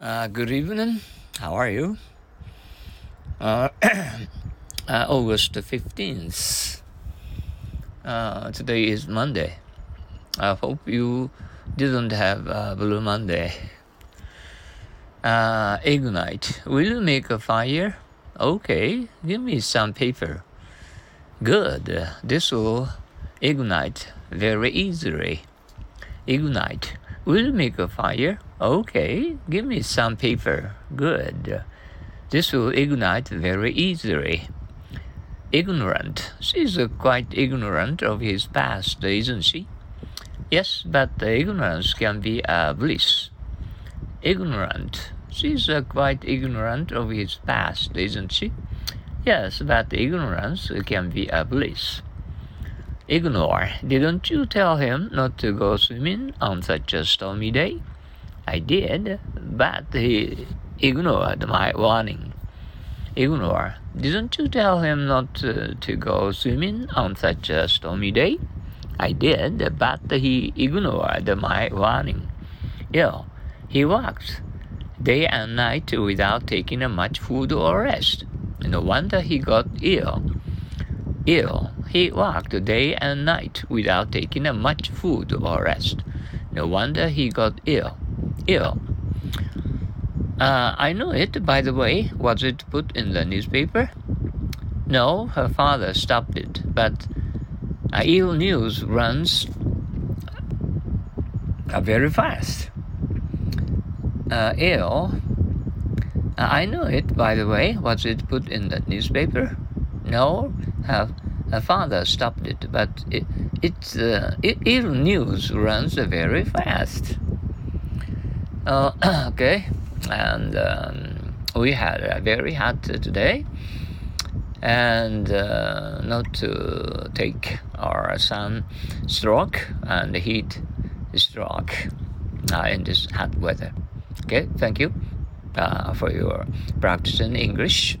Uh, good evening. How are you? Uh, uh, August 15th. Uh, today is Monday. I hope you didn't have a Blue Monday. Uh, ignite. Will you make a fire? Okay, give me some paper. Good. This will ignite very easily. Ignite. Will you make a fire? Okay, give me some paper. Good. This will ignite very easily. Ignorant. She's quite ignorant of his past, isn't she? Yes, but ignorance can be a bliss. Ignorant. She's quite ignorant of his past, isn't she? Yes, but ignorance can be a bliss. Ignore. Didn't you tell him not to go swimming on such a stormy day? I did, but he ignored my warning. Ignore. Didn't you tell him not to, to go swimming on such a stormy day? I did, but he ignored my warning. Ill. He worked day and night without taking much food or rest. No wonder he got ill. Ill. He worked day and night without taking much food or rest. No wonder he got ill. Ill. Uh, I know it, by the way. Was it put in the newspaper? No, her father stopped it, but uh, ill news runs uh, very fast. Uh, ill. Uh, I know it, by the way. Was it put in the newspaper? No, her her father stopped it, but it, it, uh, ill news runs very fast. Uh, okay, and um, we had a very hot today, and uh, not to take our sun stroke and heat stroke uh, in this hot weather. Okay, thank you uh, for your practicing English.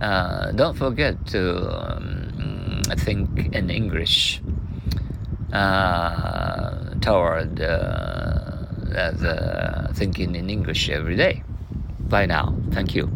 Uh, don't forget to um, think in English uh, toward uh, the thinking in English every day. Bye now. Thank you.